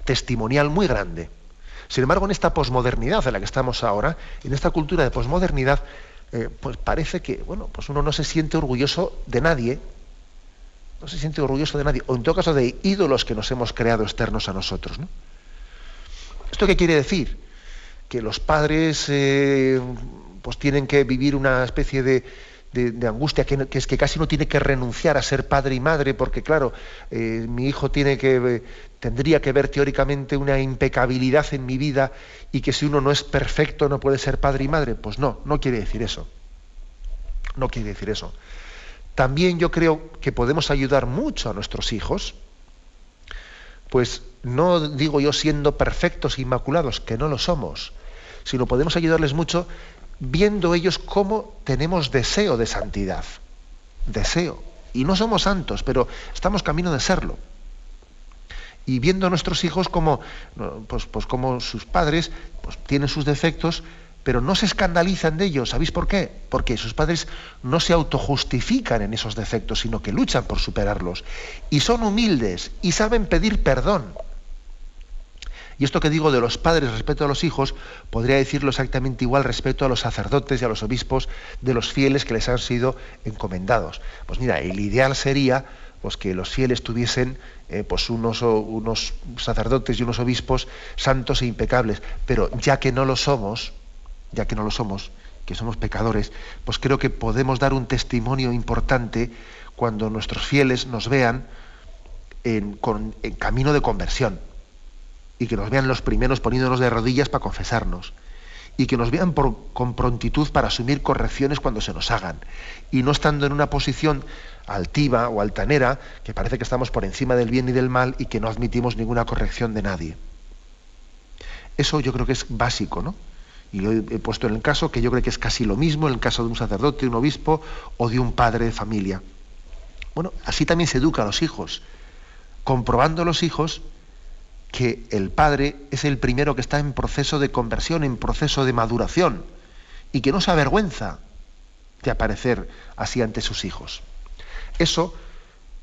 testimonial muy grande. Sin embargo, en esta posmodernidad en la que estamos ahora, en esta cultura de posmodernidad, eh, pues parece que bueno, pues uno no se siente orgulloso de nadie, no se siente orgulloso de nadie, o en todo caso de ídolos que nos hemos creado externos a nosotros. ¿Esto qué quiere decir? Que los padres eh, pues tienen que vivir una especie de, de, angustia, que, es que casi no tiene que renunciar a ser padre y madre, porque claro, eh, mi hijo tiene que, eh, tendría que ver teóricamente una impecabilidad en mi vida y que si uno no es perfecto no puede ser padre y madre. Pues no, no quiere decir eso. No quiere decir eso. También yo creo que podemos ayudar mucho a nuestros hijos, pues no digo yo siendo perfectos, e inmaculados, que no lo somos, sino podemos ayudarles mucho viendo ellos cómo tenemos deseo de santidad. Deseo. Y no somos santos, pero estamos camino de serlo. Y viendo a nuestros hijos como, pues, pues como sus padres pues, tienen sus defectos, pero no se escandalizan de ellos. ¿Sabéis por qué? Porque sus padres no se autojustifican en esos defectos, sino que luchan por superarlos. Y son humildes y saben pedir perdón. Y esto que digo de los padres respecto a los hijos, podría decirlo exactamente igual respecto a los sacerdotes y a los obispos de los fieles que les han sido encomendados. Pues mira, el ideal sería pues, que los fieles tuviesen eh, pues unos, unos sacerdotes y unos obispos santos e impecables, pero ya que no lo somos, ya que no lo somos, que somos pecadores, pues creo que podemos dar un testimonio importante cuando nuestros fieles nos vean en camino de conversión y que nos vean los primeros poniéndonos de rodillas para confesarnos y que nos vean con prontitud para asumir correcciones cuando se nos hagan y no estando en una posición altiva o altanera que parece que estamos por encima del bien y del mal y que no admitimos ninguna corrección de nadie. Eso yo creo que es básico, ¿no? Y lo he puesto en el caso que yo creo que es casi lo mismo en el caso de un sacerdote, de un obispo o de un padre de familia. Bueno, así también se educa a los hijos, comprobando a los hijos que el padre es el primero que está en proceso de conversión, en proceso de maduración, y que no se avergüenza de aparecer así ante sus hijos. Eso,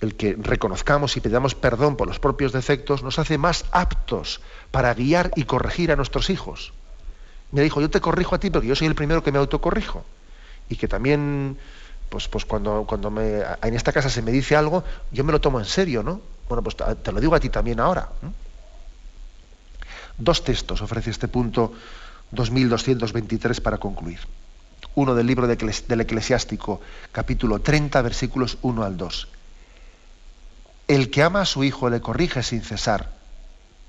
el que reconozcamos y pidamos perdón por los propios defectos, nos hace más aptos para guiar y corregir a nuestros hijos. Me dijo, yo te corrijo a ti porque yo soy el primero que me autocorrijo. Y que también, pues, pues cuando, cuando me, en esta casa se me dice algo, yo me lo tomo en serio, ¿no? Bueno, pues te lo digo a ti también ahora. Dos textos ofrece este punto 2223 para concluir. Uno del libro del Eclesiástico, capítulo 30, versículos 1 al 2. El que ama a su hijo le corrige sin cesar.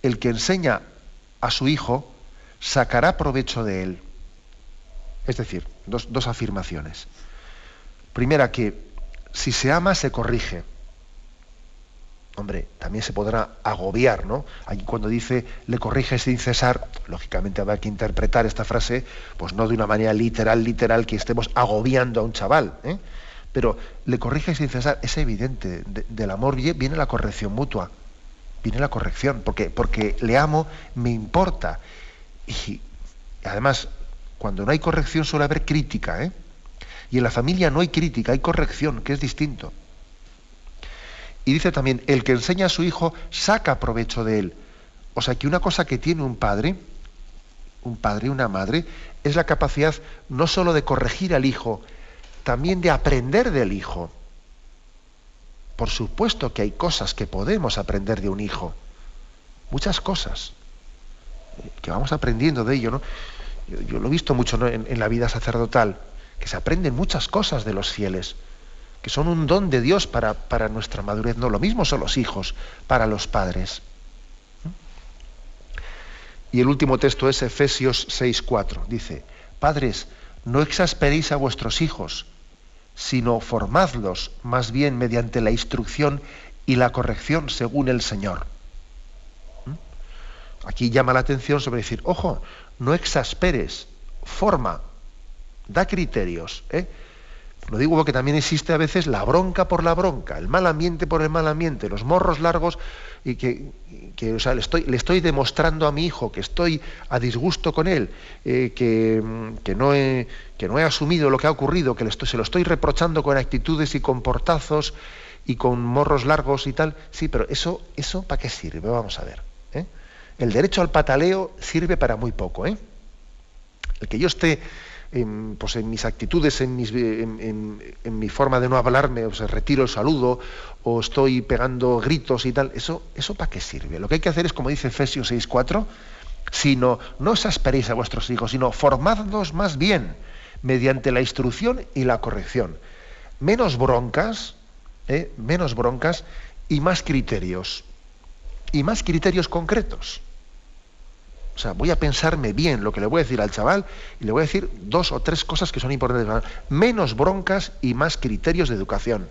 El que enseña a su hijo sacará provecho de él. Es decir, dos, dos afirmaciones. Primera, que si se ama, se corrige hombre, también se podrá agobiar, ¿no? Aquí cuando dice le corrige sin cesar, lógicamente habrá que interpretar esta frase, pues no de una manera literal, literal, que estemos agobiando a un chaval, ¿eh? pero le corrige sin cesar, es evidente, del amor viene la corrección mutua, viene la corrección, porque, porque le amo, me importa. Y además, cuando no hay corrección suele haber crítica, ¿eh? Y en la familia no hay crítica, hay corrección, que es distinto. Y dice también, el que enseña a su hijo saca provecho de él. O sea que una cosa que tiene un padre, un padre y una madre, es la capacidad no sólo de corregir al hijo, también de aprender del hijo. Por supuesto que hay cosas que podemos aprender de un hijo, muchas cosas, eh, que vamos aprendiendo de ello. ¿no? Yo, lo he visto mucho en, en la vida sacerdotal, que se aprenden muchas cosas de los fieles que son un don de Dios para, para nuestra madurez. No, lo mismo son los hijos para los padres. Y el último texto es Efesios 6:4. Dice, Padres, no exasperéis a vuestros hijos, sino formadlos más bien mediante la instrucción y la corrección según el Señor. ¿Mm? Aquí llama la atención sobre decir, ojo, no exasperes, forma, da criterios. ¿eh? Lo digo porque también existe a veces la bronca por la bronca, el mal ambiente por el mal ambiente, los morros largos y que, o sea, le, estoy, le estoy demostrando a mi hijo que estoy a disgusto con él, eh, que, no he, que no he asumido lo que ha ocurrido, que le estoy, se lo estoy reprochando con actitudes y con portazos y con morros largos y tal. Sí, pero eso, eso ¿para qué sirve? Vamos a ver. ¿eh? El derecho al pataleo sirve para muy poco. ¿eh? El que yo esté en, pues en mis actitudes, en, mis, en, mi forma de no hablarme, o sea, retiro el saludo, o estoy pegando gritos y tal, ¿eso, eso para qué sirve? Lo que hay que hacer es, como dice Efesios 6.4, sino no os asperéis a vuestros hijos, sino formadlos más bien mediante la instrucción y la corrección. Menos broncas, ¿eh? menos broncas y más criterios. Y más criterios concretos. O sea, voy a pensarme bien lo que le voy a decir al chaval y le voy a decir dos o tres cosas que son importantes. Menos broncas y más criterios de educación.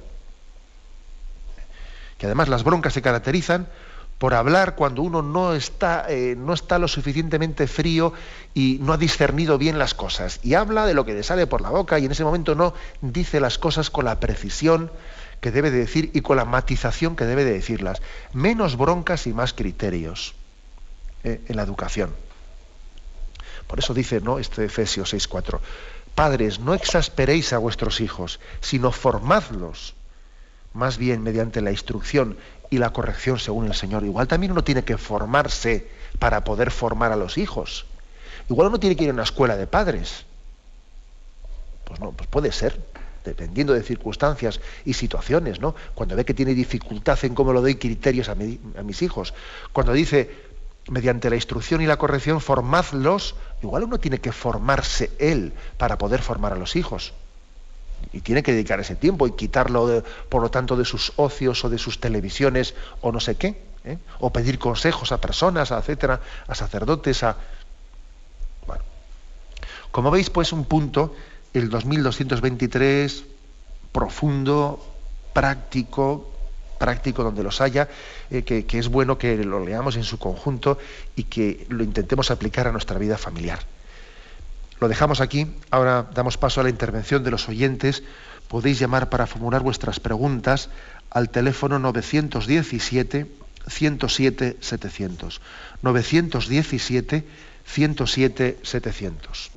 Que además las broncas se caracterizan por hablar cuando uno no está, eh, no está lo suficientemente frío y no ha discernido bien las cosas. Y habla de lo que le sale por la boca y en ese momento no dice las cosas con la precisión que debe de decir y con la matización que debe de decirlas. Menos broncas y más criterios. Eh, en la educación. Por eso dice ¿no? este Efesios 6.4, Padres, no exasperéis a vuestros hijos, sino formadlos, más bien mediante la instrucción y la corrección según el Señor. Igual también uno tiene que formarse para poder formar a los hijos. Igual uno tiene que ir a una escuela de padres. Pues no, pues puede ser, dependiendo de circunstancias y situaciones, ¿no? Cuando ve que tiene dificultad en cómo lo doy criterios a, a mis hijos. Cuando dice, mediante la instrucción y la corrección, formadlos. Igual uno tiene que formarse él para poder formar a los hijos. Y tiene que dedicar ese tiempo y quitarlo, por lo tanto, de sus ocios o de sus televisiones o no sé qué. ¿eh? o pedir consejos a personas, etcétera, a sacerdotes, a bueno. Como veis, pues un punto, el 2223, profundo, práctico, práctico donde los haya, eh, que, que es bueno que lo leamos en su conjunto y que lo intentemos aplicar a nuestra vida familiar. Lo dejamos aquí, ahora damos paso a la intervención de los oyentes. Podéis llamar para formular vuestras preguntas al teléfono 917 107 700. 917 107 700.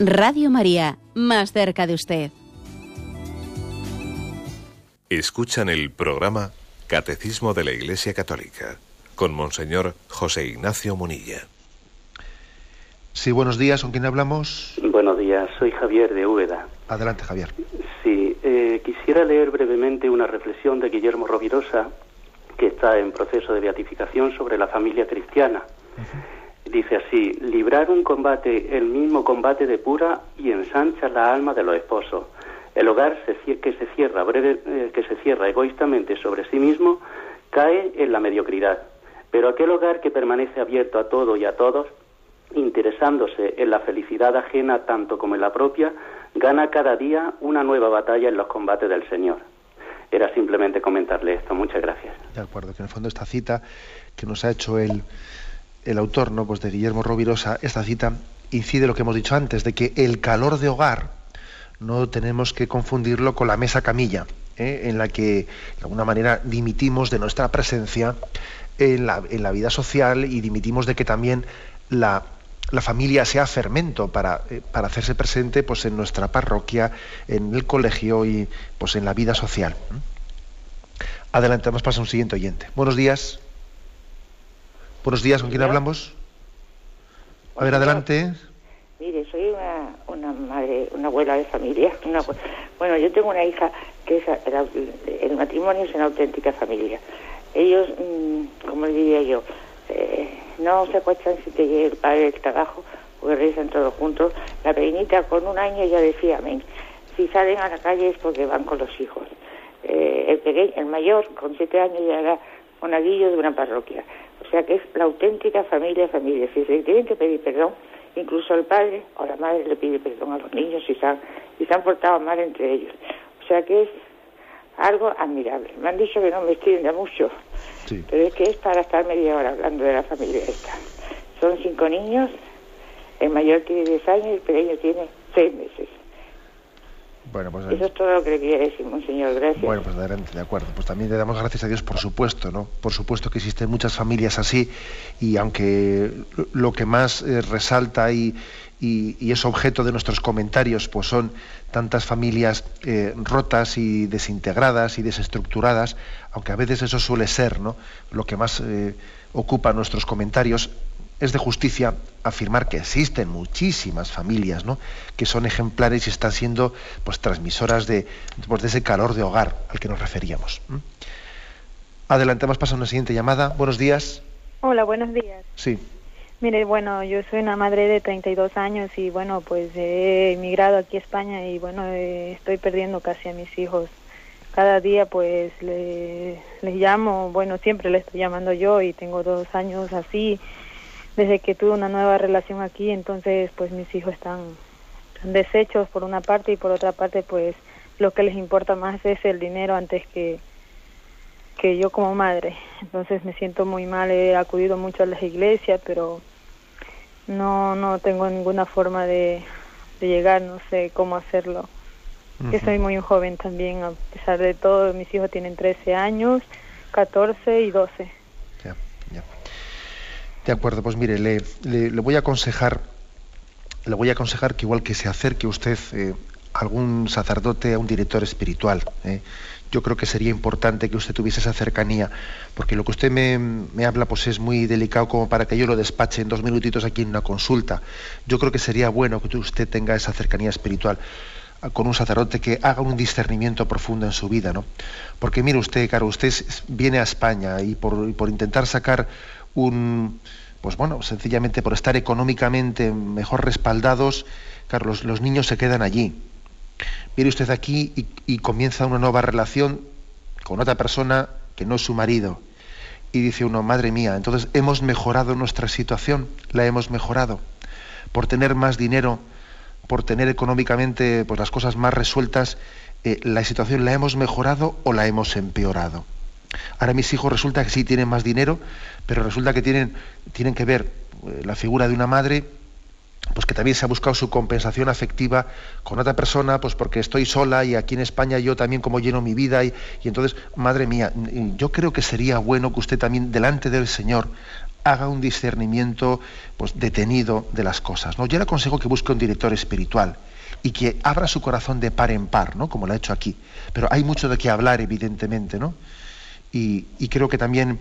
Radio María, más cerca de usted. Escuchan el programa Catecismo de la Iglesia Católica con Monseñor José Ignacio Munilla. Sí, buenos días. ¿Con quién hablamos? Buenos días. Soy Javier de Úbeda. Adelante, Javier. Sí, eh, quisiera leer brevemente una reflexión de Guillermo Rovirosa, que está en proceso de beatificación sobre la familia cristiana. Dice así, librar un combate, el mismo combate de pura y ensancha la alma de los esposos. El hogar que, se cierra breve, eh, que se cierra egoístamente sobre sí mismo cae en la mediocridad. Pero aquel hogar que permanece abierto a todo y a todos interesándose en la felicidad ajena tanto como en la propia, gana cada día una nueva batalla en los combates del Señor. Era simplemente comentarle esto. Muchas gracias. De acuerdo, que en el fondo esta cita que nos ha hecho el, el autor, ¿no? Pues de Guillermo Rovirosa, esta cita incide lo que hemos dicho antes, de que el calor de hogar no tenemos que confundirlo con la mesa camilla, ¿eh? en la que de alguna manera dimitimos de nuestra presencia en la, en la vida social y dimitimos de que también la, la familia sea fermento para, eh, para, hacerse presente pues, en nuestra parroquia, en el colegio y pues, en la vida social. Adelante, vamos a un siguiente oyente. Buenos días. Buenos días, ¿con quién hablamos? A ver, adelante. Mire, soy una, una madre, una abuela de familia. bueno, yo tengo una hija que es, el, matrimonio es una auténtica familia. Ellos, mm, como diría yo, eh, no se acuestan si te llega el padre del trabajo, porque rezan todos juntos. La pequeñita con un año ya decía amén. Si salen a la calle es porque van con los hijos. Eh, el, pequeño, el mayor, con siete años, ya era monaguillo de una parroquia. O sea que es la auténtica familia, familia. Si se tienen que pedir perdón, incluso el padre o la madre le pide perdón a los niños si se han, si se han portado mal entre ellos. O sea que es algo admirable. Me han dicho que no me extienda mucho, pero es que es para estar media hora hablando de la familia esta. Son cinco niños, el mayor tiene 10 años y el pequeño tiene seis meses. Bueno, pues, Eso es todo lo que le quería decir, monseñor. Gracias. Bueno, pues adelante, de acuerdo. Pues también le damos gracias a Dios, por supuesto, ¿no? Por supuesto que existen muchas familias así y aunque lo que más eh, resalta y, y, es objeto de nuestros comentarios, pues son tantas familias eh, rotas y desintegradas y desestructuradas, aunque a veces eso suele ser ¿no? lo que más eh, ocupa nuestros comentarios, es de justicia afirmar que existen muchísimas familias ¿no? que son ejemplares y están siendo pues, transmisoras de, pues, de ese calor de hogar al que nos referíamos. Adelantamos, pasa una siguiente llamada. Buenos días. Hola, buenos días. Sí. Mire, bueno, yo soy una madre de 32 años y bueno, pues he emigrado aquí a España y bueno, eh, estoy perdiendo casi a mis hijos. Cada día pues les llamo, bueno, siempre le estoy llamando yo y tengo dos años así desde que tuve una nueva relación aquí, entonces pues mis hijos están, deshechos por una parte y por otra parte pues lo que les importa más es el dinero antes que que yo como madre. Entonces me siento muy mal, he acudido mucho a las iglesias, pero no, no tengo ninguna forma de, de llegar, no sé cómo hacerlo. Yo soy muy joven también, a pesar de todo, mis hijos tienen 13 años, 14 y 12. De acuerdo, pues mire, le, le, voy a aconsejar, le voy a aconsejar que igual que se acerque usted eh, a algún sacerdote, a un director espiritual, eh, yo creo que sería importante que usted tuviese esa cercanía, porque lo que usted me, me, habla pues es muy delicado como para que yo lo despache en dos minutitos aquí en una consulta. Yo creo que sería bueno que usted tenga esa cercanía espiritual con un sacerdote que haga un discernimiento profundo en su vida, ¿no? Porque mire usted, claro, usted viene a España y por, y por intentar sacar un, pues bueno, sencillamente por estar económicamente mejor respaldados, claro, los, niños se quedan allí. Viene usted aquí y, y, comienza una nueva relación con otra persona que no es su marido. Y dice uno, madre mía, entonces hemos mejorado nuestra situación, la hemos mejorado. Por tener más dinero, por tener económicamente pues, las cosas más resueltas, eh, la situación la hemos mejorado o la hemos empeorado. Ahora mis hijos resulta que sí tienen más dinero, pero resulta que tienen, tienen que ver eh, la figura de una madre, pues que también se ha buscado su compensación afectiva con otra persona, pues porque estoy sola y aquí en España yo también como lleno mi vida y, y entonces, madre mía, yo creo que sería bueno que usted también delante del Señor haga un discernimiento pues, detenido de las cosas. ¿no? Yo le aconsejo que busque un director espiritual y que abra su corazón de par en par, ¿no? como lo ha hecho aquí. Pero hay mucho de qué hablar, evidentemente, ¿no? Y, creo que también,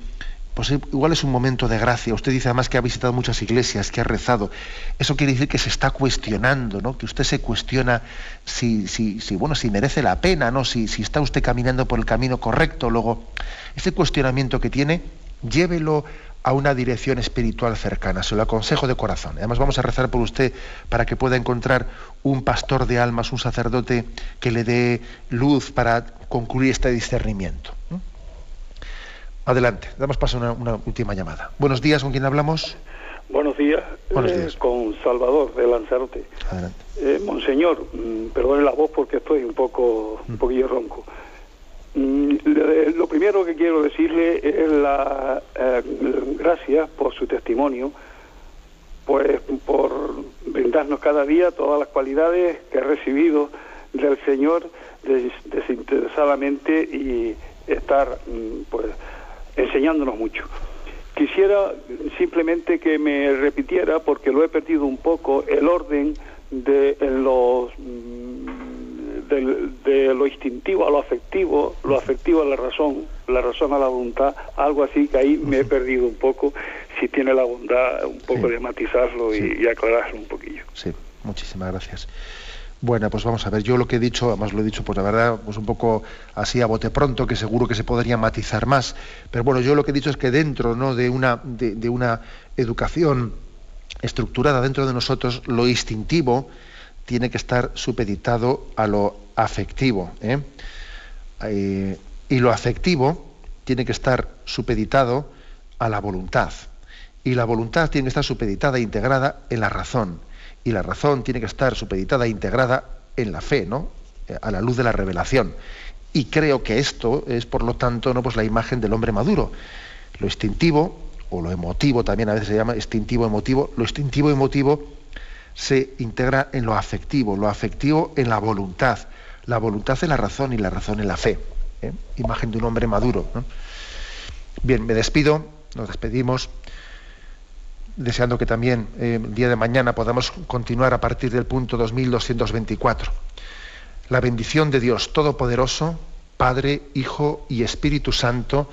pues igual es un momento de gracia. Usted dice además que ha visitado muchas iglesias, que ha rezado. Eso quiere decir que se está cuestionando, ¿no? Que usted se cuestiona si, si, si bueno, si merece la pena, ¿no? Si, si está usted caminando por el camino correcto. Luego, ese cuestionamiento que tiene, llévelo a una dirección espiritual cercana. Se lo aconsejo de corazón. Además vamos a rezar por usted para que pueda encontrar un pastor de almas, un sacerdote que le dé luz para concluir este discernimiento. Adelante, damos paso a una, una, última llamada. Buenos días, ¿con quién hablamos? Buenos días, Buenos días. Eh, con Salvador de Lanzarote. Adelante. Eh, monseñor, mmm, perdone la voz porque estoy un poco, un poquillo ronco. Mm, lo primero que quiero decirle es la eh, gracias por su testimonio, pues por brindarnos cada día todas las cualidades que he recibido del Señor des, desinteresadamente y estar pues enseñándonos mucho. Quisiera simplemente que me repitiera, porque lo he perdido un poco, el orden de los de, de, lo instintivo a lo afectivo, lo afectivo a la razón, la razón a la voluntad, algo así que ahí me he perdido un poco, si tiene la bondad un poco sí. de matizarlo y, sí. y, aclararlo un poquillo. Sí, muchísimas gracias. Bueno, pues vamos a ver, yo lo que he dicho, además lo he dicho, pues la verdad, pues un poco así a bote pronto, que seguro que se podría matizar más, pero bueno, yo lo que he dicho es que dentro ¿no? de, una, de, una educación estructurada dentro de nosotros, lo instintivo, tiene que estar supeditado a lo afectivo. ¿eh? Eh, y lo afectivo tiene que estar supeditado a la voluntad. Y la voluntad tiene que estar supeditada e integrada en la razón. Y la razón tiene que estar supeditada e integrada en la fe, ¿no? a la luz de la revelación. Y creo que esto es, por lo tanto, ¿no? pues la imagen del hombre maduro. Lo instintivo, o lo emotivo también a veces se llama instintivo emotivo, lo instintivo emotivo se integra en lo afectivo, lo afectivo en la voluntad, la voluntad en la razón y la razón en la fe. ¿eh? Imagen de un hombre maduro. Bien, me despido, nos despedimos, deseando que también eh, el día de mañana podamos continuar a partir del punto 2224. La bendición de Dios Todopoderoso, Padre, Hijo y Espíritu Santo,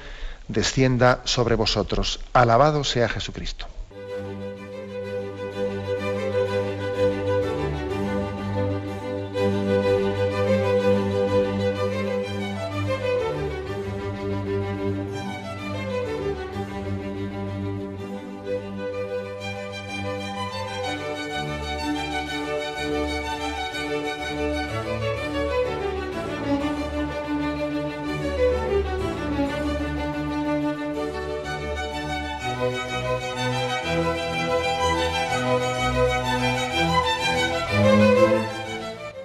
descienda sobre vosotros. Alabado sea Jesucristo.